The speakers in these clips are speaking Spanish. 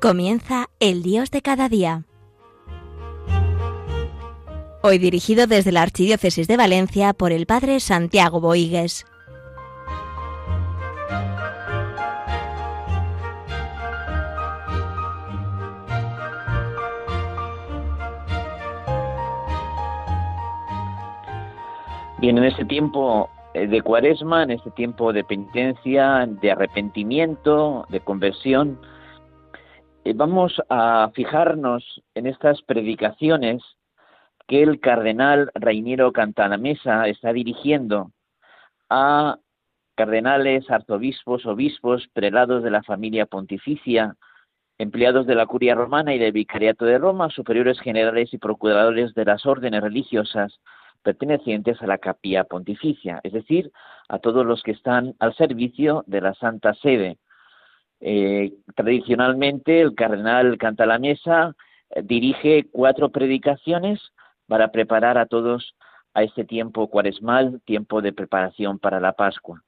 Comienza El Dios de cada día. Hoy dirigido desde la Archidiócesis de Valencia por el Padre Santiago Boigues. Bien, en este tiempo eh, de cuaresma, en este tiempo de penitencia, de arrepentimiento, de conversión, vamos a fijarnos en estas predicaciones que el cardenal Reiniero Cantalamesa está dirigiendo a cardenales, arzobispos, obispos, prelados de la familia pontificia, empleados de la curia romana y del vicariato de Roma, superiores generales y procuradores de las órdenes religiosas pertenecientes a la capilla pontificia, es decir, a todos los que están al servicio de la Santa Sede, eh, tradicionalmente el cardenal canta la mesa, eh, dirige cuatro predicaciones para preparar a todos a este tiempo cuaresmal, tiempo de preparación para la Pascua.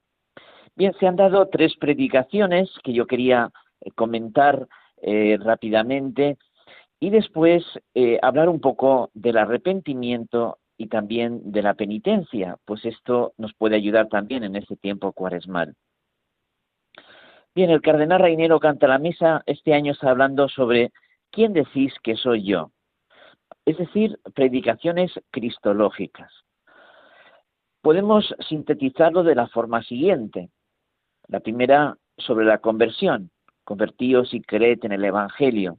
Bien, se han dado tres predicaciones que yo quería eh, comentar rápidamente y después hablar un poco del arrepentimiento y también de la penitencia, pues esto nos puede ayudar también en este tiempo cuaresmal. Bien, el cardenal Reinero canta la misa, este año está hablando sobre quién decís que soy yo, es decir, predicaciones cristológicas. Podemos sintetizarlo de la forma siguiente. La primera sobre la conversión, convertíos y creed en el Evangelio.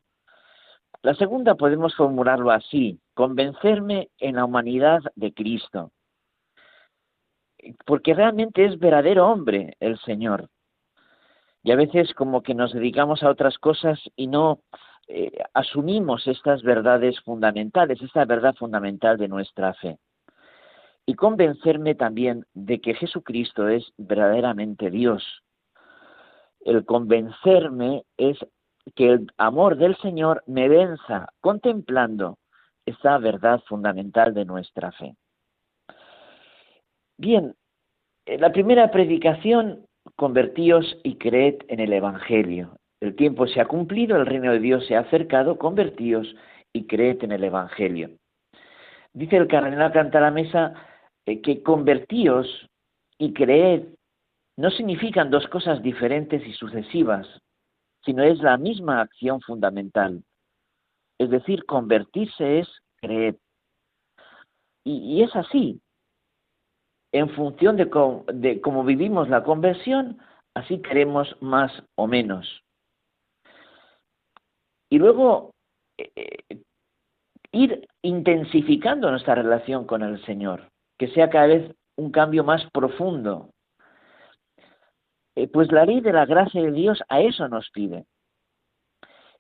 La segunda podemos formularlo así, convencerme en la humanidad de Cristo, porque realmente es verdadero hombre el Señor y a veces como que nos dedicamos a otras cosas y no eh, asumimos estas verdades fundamentales, esta verdad fundamental de nuestra fe. Y convencerme también de que Jesucristo es verdaderamente Dios. El convencerme es que el amor del Señor me venza contemplando esa verdad fundamental de nuestra fe. Bien, la primera predicación convertíos y creed en el Evangelio. El tiempo se ha cumplido, el reino de Dios se ha acercado, convertíos y creed en el Evangelio. Dice el cardenal Cantalamesa eh, que convertíos y creed no significan dos cosas diferentes y sucesivas, sino es la misma acción fundamental. Es decir, convertirse es creer. y es así, en función de, cómo, vivimos la conversión, así queremos más o menos. Y luego eh, eh, ir intensificando nuestra relación con el Señor, que sea cada vez un cambio más profundo. Eh, pues la ley de la gracia de Dios a eso nos pide.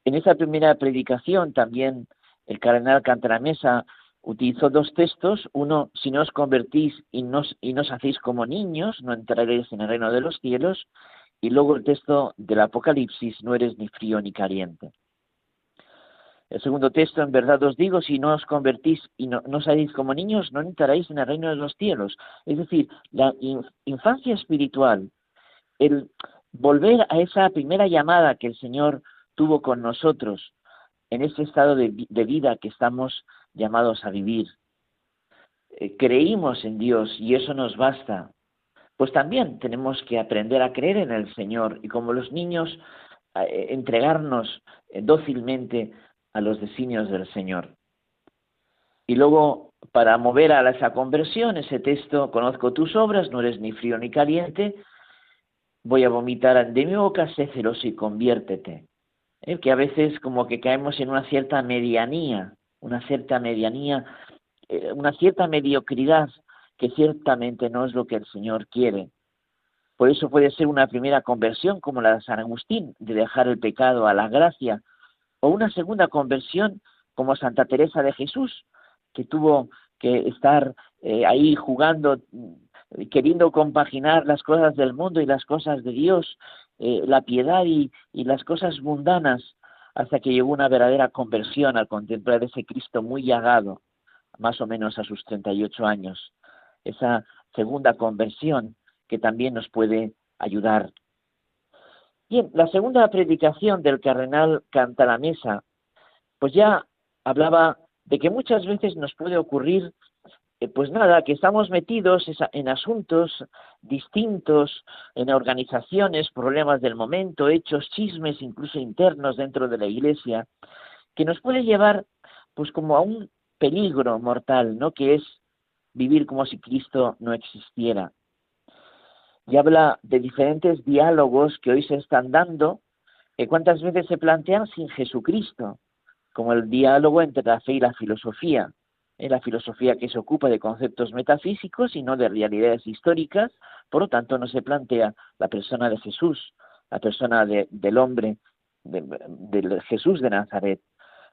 En esa primera predicación también el cardenal Cantaramesa utilizó dos textos, uno, si no os convertís y no, os hacéis como niños, no entraréis en el reino de los cielos, y luego el texto del Apocalipsis, no eres ni frío ni caliente. El segundo texto, en verdad os digo, si no os convertís y no, no salís como niños, no entraréis en el reino de los cielos. Es decir, la infancia espiritual, el volver a esa primera llamada que el Señor tuvo con nosotros en ese estado de vida que estamos llamados a vivir. Eh, creímos en Dios y eso nos basta. Pues también tenemos que aprender a creer en el Señor y como los niños eh, entregarnos eh, dócilmente a los designios del Señor. Y luego, para mover a esa conversión, ese texto, conozco tus obras, no eres ni frío ni caliente, voy a vomitar de mi boca, sé celoso y conviértete. Que a veces como que caemos en una cierta medianía, una cierta medianía, eh, una cierta mediocridad que ciertamente no es lo que el Señor quiere. Por eso puede ser una primera conversión como la de San Agustín, de dejar el pecado a la gracia, o una segunda conversión como Santa Teresa de Jesús, que tuvo que estar eh, ahí jugando, queriendo compaginar las cosas del mundo y las cosas de Dios, eh, la piedad y, las cosas mundanas, hasta que llegó una verdadera conversión al contemplar ese Cristo muy llagado, más o menos a sus 38 años. Esa segunda conversión que también nos puede ayudar. Bien, la segunda predicación del cardenal Canta la Mesa, pues ya hablaba de que muchas veces nos puede ocurrir, pues nada, que estamos metidos en asuntos distintos, en organizaciones, problemas del momento, hechos, chismes, incluso internos dentro de la Iglesia, que nos puede llevar, pues como a un peligro mortal, ¿no? Que es vivir como si Cristo no existiera. Y habla de diferentes diálogos que hoy se están dando, que cuántas veces se plantean sin Jesucristo, como el diálogo entre la fe y la filosofía. En la filosofía que se ocupa de conceptos metafísicos y no de realidades históricas, por lo tanto no se plantea la persona de Jesús, la persona del hombre, de Jesús de Nazaret.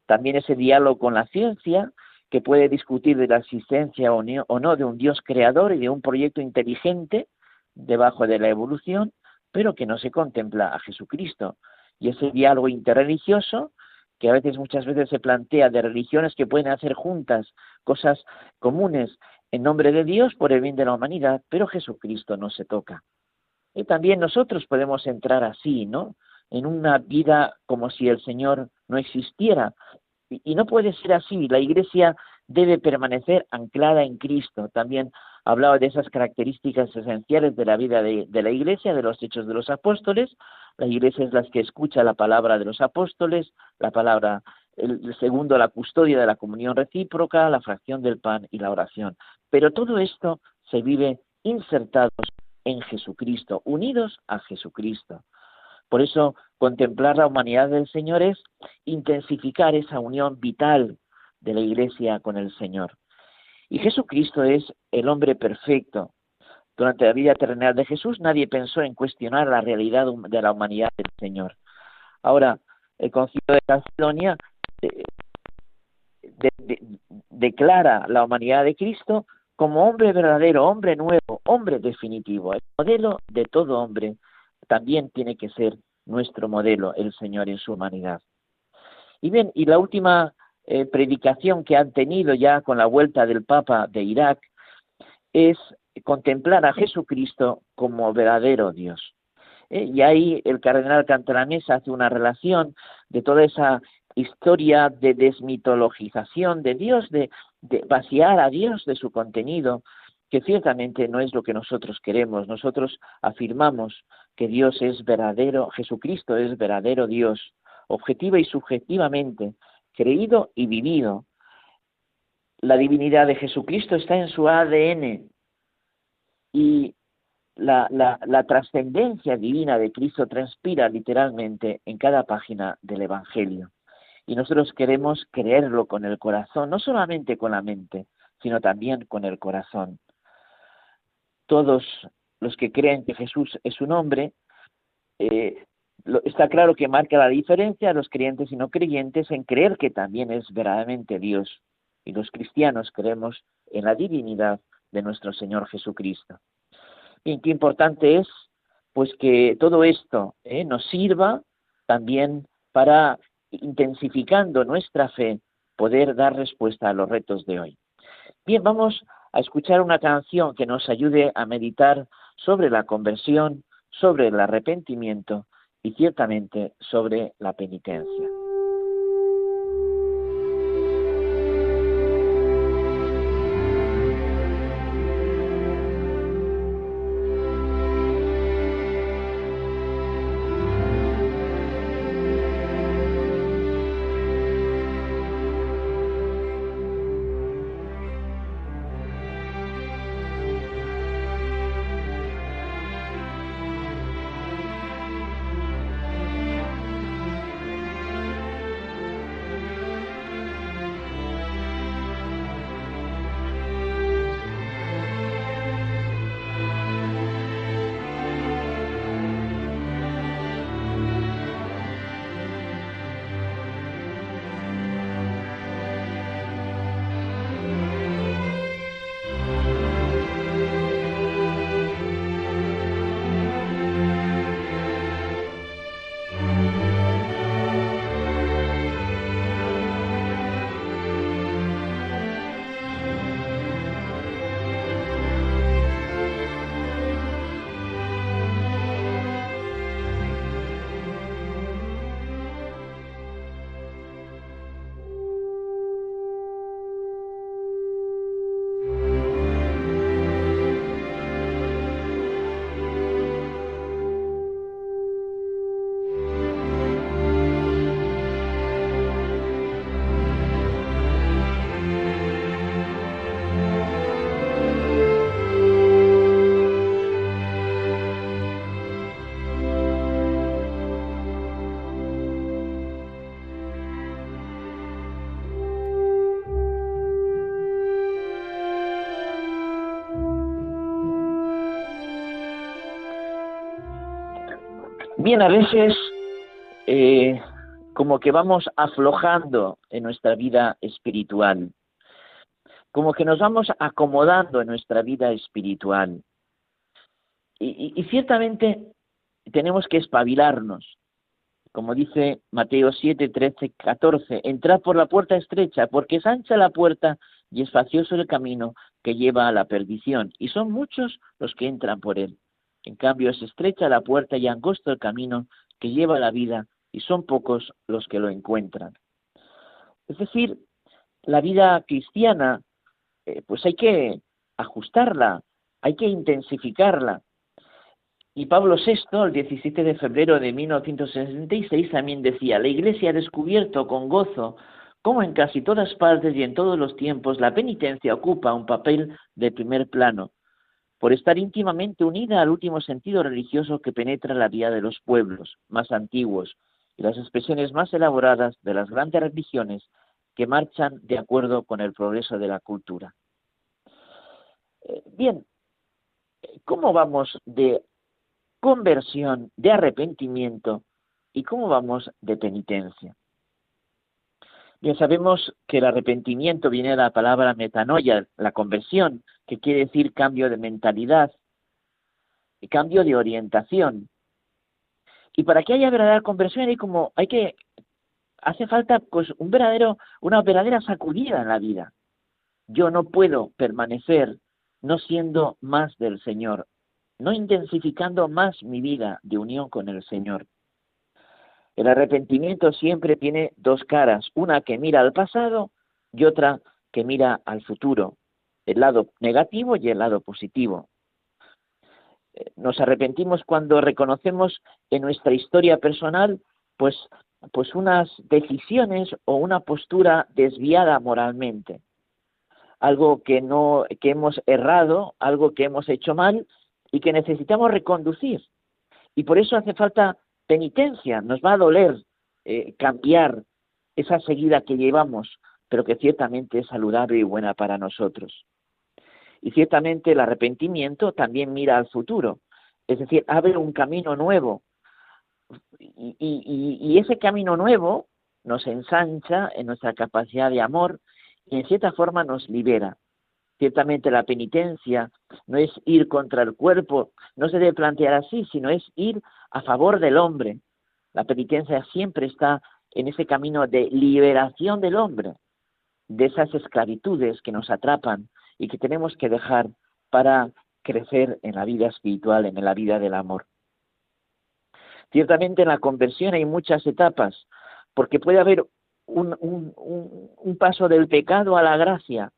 También ese diálogo con la ciencia, que puede discutir de la existencia o no de un Dios creador y de un proyecto inteligente debajo de la evolución, pero que no se contempla a Jesucristo. Y ese diálogo interreligioso, que a veces, muchas veces se plantea de religiones que pueden hacer juntas cosas comunes en nombre de Dios por el bien de la humanidad, pero Jesucristo no se toca. Y también nosotros podemos entrar así, ¿no? En una vida como si el Señor no existiera, y no puede ser así. La Iglesia debe permanecer anclada en Cristo. También hablaba de esas características esenciales de la vida de, la Iglesia, de los hechos de los apóstoles. La Iglesia es la que escucha la palabra de los apóstoles, la palabra, el segundo, la custodia de la comunión recíproca, la fracción del pan y la oración. Pero todo esto se vive insertados en Jesucristo, unidos a Jesucristo. Por eso, contemplar la humanidad del Señor es intensificar esa unión vital de la Iglesia con el Señor. Y Jesucristo es el hombre perfecto. Durante la vida terrenal de Jesús nadie pensó en cuestionar la realidad de la humanidad del Señor. Ahora, el concilio de Calcedonia eh, declara la humanidad de Cristo como hombre verdadero, hombre nuevo, hombre definitivo, el modelo de todo hombre también tiene que ser nuestro modelo, el Señor en su humanidad. Y bien, y la última eh, predicación que han tenido ya con la vuelta del Papa de Irak es contemplar a Jesucristo como verdadero Dios. Eh, y ahí el cardenal Cantalamesa hace una relación de toda esa historia de desmitologización de Dios, de vaciar a Dios de su contenido, que ciertamente no es lo que nosotros queremos. Nosotros afirmamos que Dios es verdadero, Jesucristo es verdadero Dios, objetiva y subjetivamente, creído y vivido. La divinidad de Jesucristo está en su ADN y la, la trascendencia divina de Cristo transpira literalmente en cada página del Evangelio. Y nosotros queremos creerlo con el corazón, no solamente con la mente, sino también con el corazón todos los que creen que Jesús es un hombre, eh, está claro que marca la diferencia a los creyentes y no creyentes en creer que también es verdaderamente Dios. Y los cristianos creemos en la divinidad de nuestro Señor Jesucristo. Bien, qué importante es pues que todo esto eh, nos sirva también para, intensificando nuestra fe, poder dar respuesta a los retos de hoy. Bien, vamos a escuchar una canción que nos ayude a meditar sobre la conversión, sobre el arrepentimiento y ciertamente sobre la penitencia. Bien, a veces eh, como que vamos aflojando en nuestra vida espiritual, como que nos vamos acomodando en nuestra vida espiritual. Y, ciertamente tenemos que espabilarnos. Como dice Mateo 7, 13, 14, entrad por la puerta estrecha, porque es ancha la puerta y espacioso el camino que lleva a la perdición, y son muchos los que entran por él. En cambio, es estrecha la puerta y angosto el camino que lleva a la vida, y son pocos los que lo encuentran. Es decir, la vida cristiana, eh, pues hay que ajustarla, hay que intensificarla. Y Pablo VI, el 17 de febrero de 1966, también decía, la Iglesia ha descubierto con gozo cómo en casi todas partes y en todos los tiempos la penitencia ocupa un papel de primer plano, por estar íntimamente unida al último sentido religioso que penetra la vida de los pueblos más antiguos, y las expresiones más elaboradas de las grandes religiones que marchan de acuerdo con el progreso de la cultura. Eh, bien, ¿cómo vamos de conversión, de arrepentimiento y cómo vamos de penitencia? Bien, sabemos que el arrepentimiento viene de la palabra metanoia, la conversión, que quiere decir cambio de mentalidad, y cambio de orientación. Y para que haya verdadera conversión hay como hay que hace falta pues un verdadero una verdadera sacudida en la vida. Yo no puedo permanecer no siendo más del Señor, no intensificando más mi vida de unión con el Señor. El arrepentimiento siempre tiene dos caras, una que mira al pasado y otra que mira al futuro, el lado negativo y el lado positivo. Nos arrepentimos cuando reconocemos en nuestra historia personal pues pues unas decisiones o una postura desviada moralmente. Algo que no que hemos errado algo que hemos hecho mal y que necesitamos reconducir. Y por eso hace falta penitencia nos va a doler eh, cambiar esa seguida que llevamos pero que ciertamente es saludable y buena para nosotros y ciertamente el arrepentimiento también mira al futuro, es decir, abre un camino nuevo. Y, ese camino nuevo nos ensancha en nuestra capacidad de amor y en cierta forma nos libera. Ciertamente la penitencia no es ir contra el cuerpo, no se debe plantear así, sino es ir a favor del hombre. La penitencia siempre está en ese camino de liberación del hombre, de esas esclavitudes que nos atrapan, y que tenemos que dejar para crecer en la vida espiritual, en la vida del amor. Ciertamente en la conversión hay muchas etapas, porque puede haber un, paso del pecado a la gracia,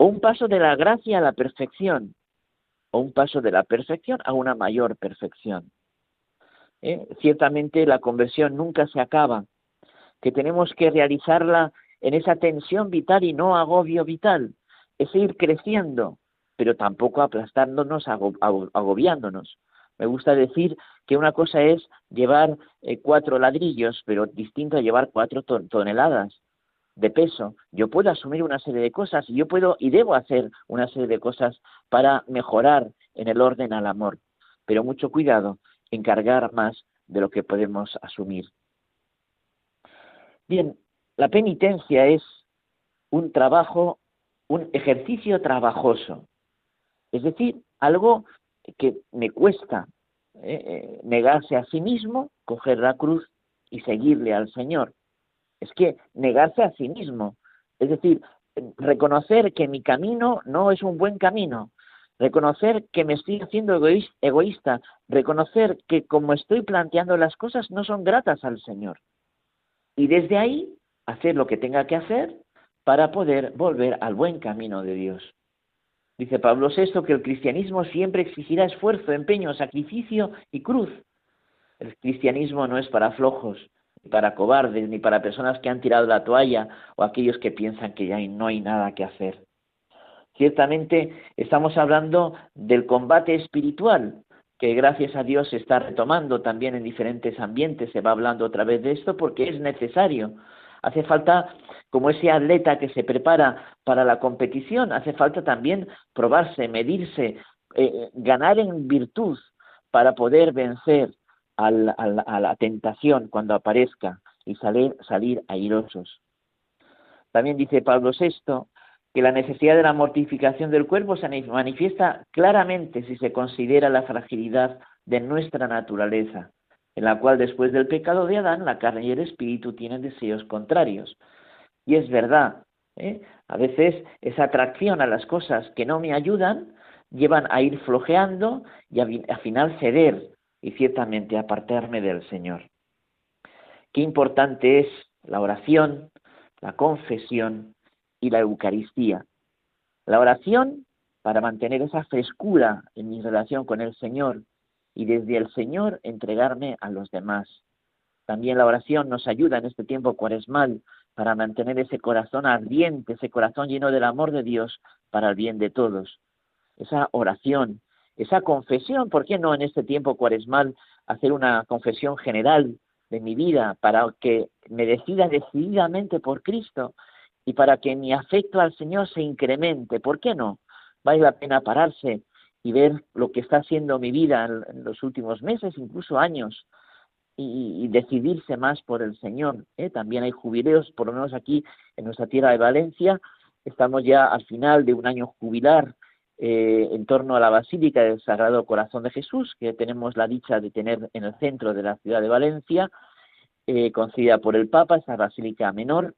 o un paso de la gracia a la perfección, o un paso de la perfección a una mayor perfección. ¿Eh? Ciertamente la conversión nunca se acaba, que tenemos que realizarla en esa tensión vital y no agobio vital, es ir creciendo, pero tampoco aplastándonos, agobiándonos. Me gusta decir que una cosa es llevar eh, cuatro ladrillos, pero distinto a llevar cuatro toneladas de peso. Yo puedo asumir una serie de cosas y yo puedo y debo hacer una serie de cosas para mejorar en el orden al amor, pero mucho cuidado en cargar más de lo que podemos asumir. Bien, la penitencia es un trabajo un ejercicio trabajoso, es decir, algo que me cuesta eh, eh, negarse a sí mismo, coger la cruz y seguirle al Señor. Es que negarse a sí mismo, es decir, reconocer que mi camino no es un buen camino, reconocer que me estoy haciendo egoísta, reconocer que como estoy planteando las cosas no son gratas al Señor. Y desde ahí hacer lo que tenga que hacer para poder volver al buen camino de Dios. Dice Pablo VI que el cristianismo siempre exigirá esfuerzo, empeño, sacrificio y cruz. El cristianismo no es para flojos, para cobardes, ni para personas que han tirado la toalla o aquellos que piensan que ya no hay nada que hacer. Ciertamente estamos hablando del combate espiritual, que gracias a Dios se está retomando también en diferentes ambientes, se va hablando otra vez de esto porque es necesario. Hace falta como ese atleta que se prepara para la competición, hace falta también probarse, medirse, eh, ganar en virtud para poder vencer a la tentación cuando aparezca y salir, salir airosos. También dice Pablo VI que la necesidad de la mortificación del cuerpo se manifiesta claramente si se considera la fragilidad de nuestra naturaleza, en la cual después del pecado de Adán la carne y el espíritu tienen deseos contrarios. Y es verdad, ¿eh? a veces esa atracción a las cosas que no me ayudan llevan a ir flojeando y a, a final ceder y ciertamente apartarme del Señor. Qué importante es la oración, la confesión y la Eucaristía. La oración para mantener esa frescura en mi relación con el Señor y desde el Señor entregarme a los demás. También la oración nos ayuda en este tiempo cuaresmal para mantener ese corazón ardiente, ese corazón lleno del amor de Dios para el bien de todos. Esa oración, esa confesión, ¿por qué no en este tiempo cuaresmal hacer una confesión general de mi vida para que me decida decididamente por Cristo y para que mi afecto al Señor se incremente? ¿Por qué no? Vale la pena pararse y ver lo que está haciendo mi vida en los últimos meses, incluso años, y, decidirse más por el Señor. ¿eh? También hay jubileos, por lo menos aquí en nuestra tierra de Valencia, estamos ya al final de un año jubilar eh, en torno a la Basílica del Sagrado Corazón de Jesús, que tenemos la dicha de tener en el centro de la ciudad de Valencia, eh, concedida por el Papa, esa Basílica Menor,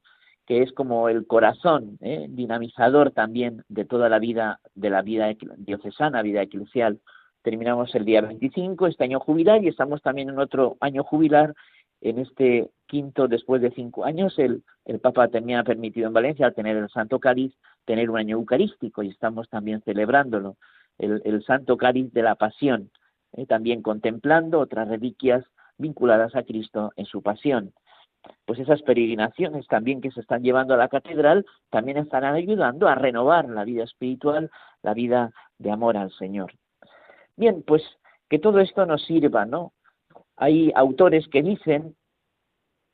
que es como el corazón, ¿eh? dinamizador también de toda la vida, de la vida diocesana, vida eclesial. Terminamos el día 25, este año jubilar, y estamos también en otro año jubilar, en este quinto, después de cinco años, el, el Papa también ha permitido en Valencia, al tener el Santo Cáliz, tener un año eucarístico, y estamos también celebrándolo, el, Santo Cáliz de la Pasión, ¿eh? también contemplando otras reliquias vinculadas a Cristo en su pasión pues esas peregrinaciones también que se están llevando a la catedral también estarán ayudando a renovar la vida espiritual, la vida de amor al Señor. Bien, pues que todo esto nos sirva, ¿no? Hay autores que dicen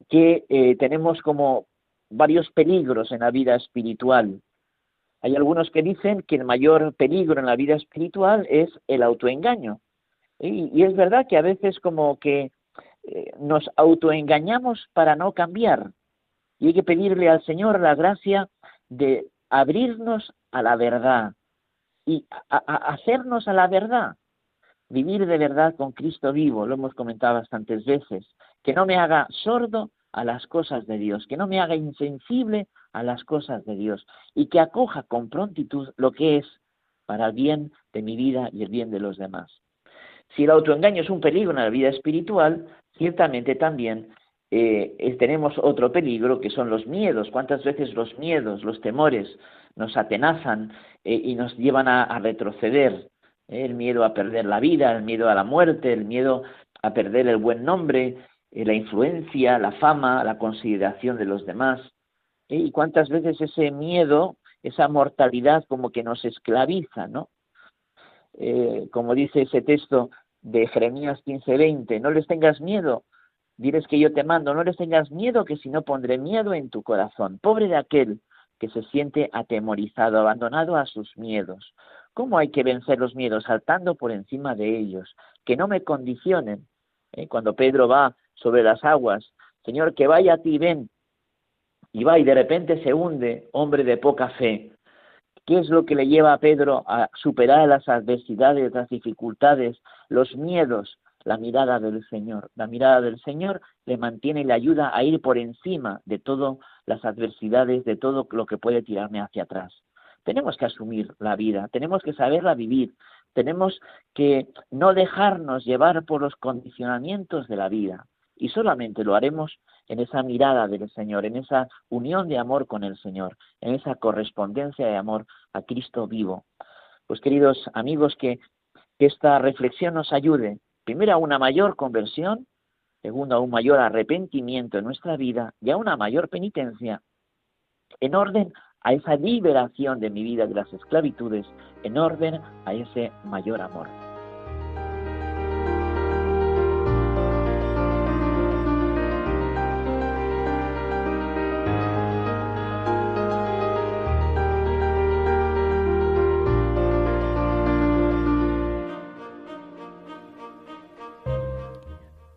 que eh, tenemos como varios peligros en la vida espiritual. Hay algunos que dicen que el mayor peligro en la vida espiritual es el autoengaño. y es verdad que a veces como que eh, nos autoengañamos para no cambiar. Y hay que pedirle al Señor la gracia de abrirnos a la verdad y hacernos a la verdad. Vivir de verdad con Cristo vivo, lo hemos comentado bastantes veces. Que no me haga sordo a las cosas de Dios, que no me haga insensible a las cosas de Dios y que acoja con prontitud lo que es para el bien de mi vida y el bien de los demás. Si el autoengaño es un peligro en la vida espiritual, ciertamente también eh, tenemos otro peligro que son los miedos. ¿Cuántas veces los miedos, los temores nos atenazan eh, y nos llevan a, retroceder? Eh, el miedo a perder la vida, el miedo a la muerte, el miedo a perder el buen nombre, la influencia, la fama, la consideración de los demás. Y cuántas veces ese miedo, esa mortalidad como que nos esclaviza, ¿no? como dice ese texto, de Jeremías 15:20, no les tengas miedo, diles que yo te mando, no les tengas miedo, que si no pondré miedo en tu corazón. Pobre de aquel que se siente atemorizado, abandonado a sus miedos. ¿Cómo hay que vencer los miedos? Saltando por encima de ellos, que no me condicionen. ¿Eh? Cuando Pedro va sobre las aguas, Señor, que vaya a ti, ven, y va y de repente se hunde, hombre de poca fe. ¿Qué es lo que le lleva a Pedro a superar las adversidades, las dificultades, los miedos? La mirada del Señor. La mirada del Señor le mantiene y le ayuda a ir por encima de todas las adversidades, de todo lo que puede tirarme hacia atrás. Tenemos que asumir la vida, tenemos que saberla vivir, tenemos que no dejarnos llevar por los condicionamientos de la vida. Y solamente lo haremos en esa mirada del Señor, en esa unión de amor con el Señor, en esa correspondencia de amor a Cristo vivo. Pues queridos amigos, que, esta reflexión nos ayude, primero a una mayor conversión, segundo a un mayor arrepentimiento en nuestra vida y a una mayor penitencia, en orden a esa liberación de mi vida de las esclavitudes, en orden a ese mayor amor.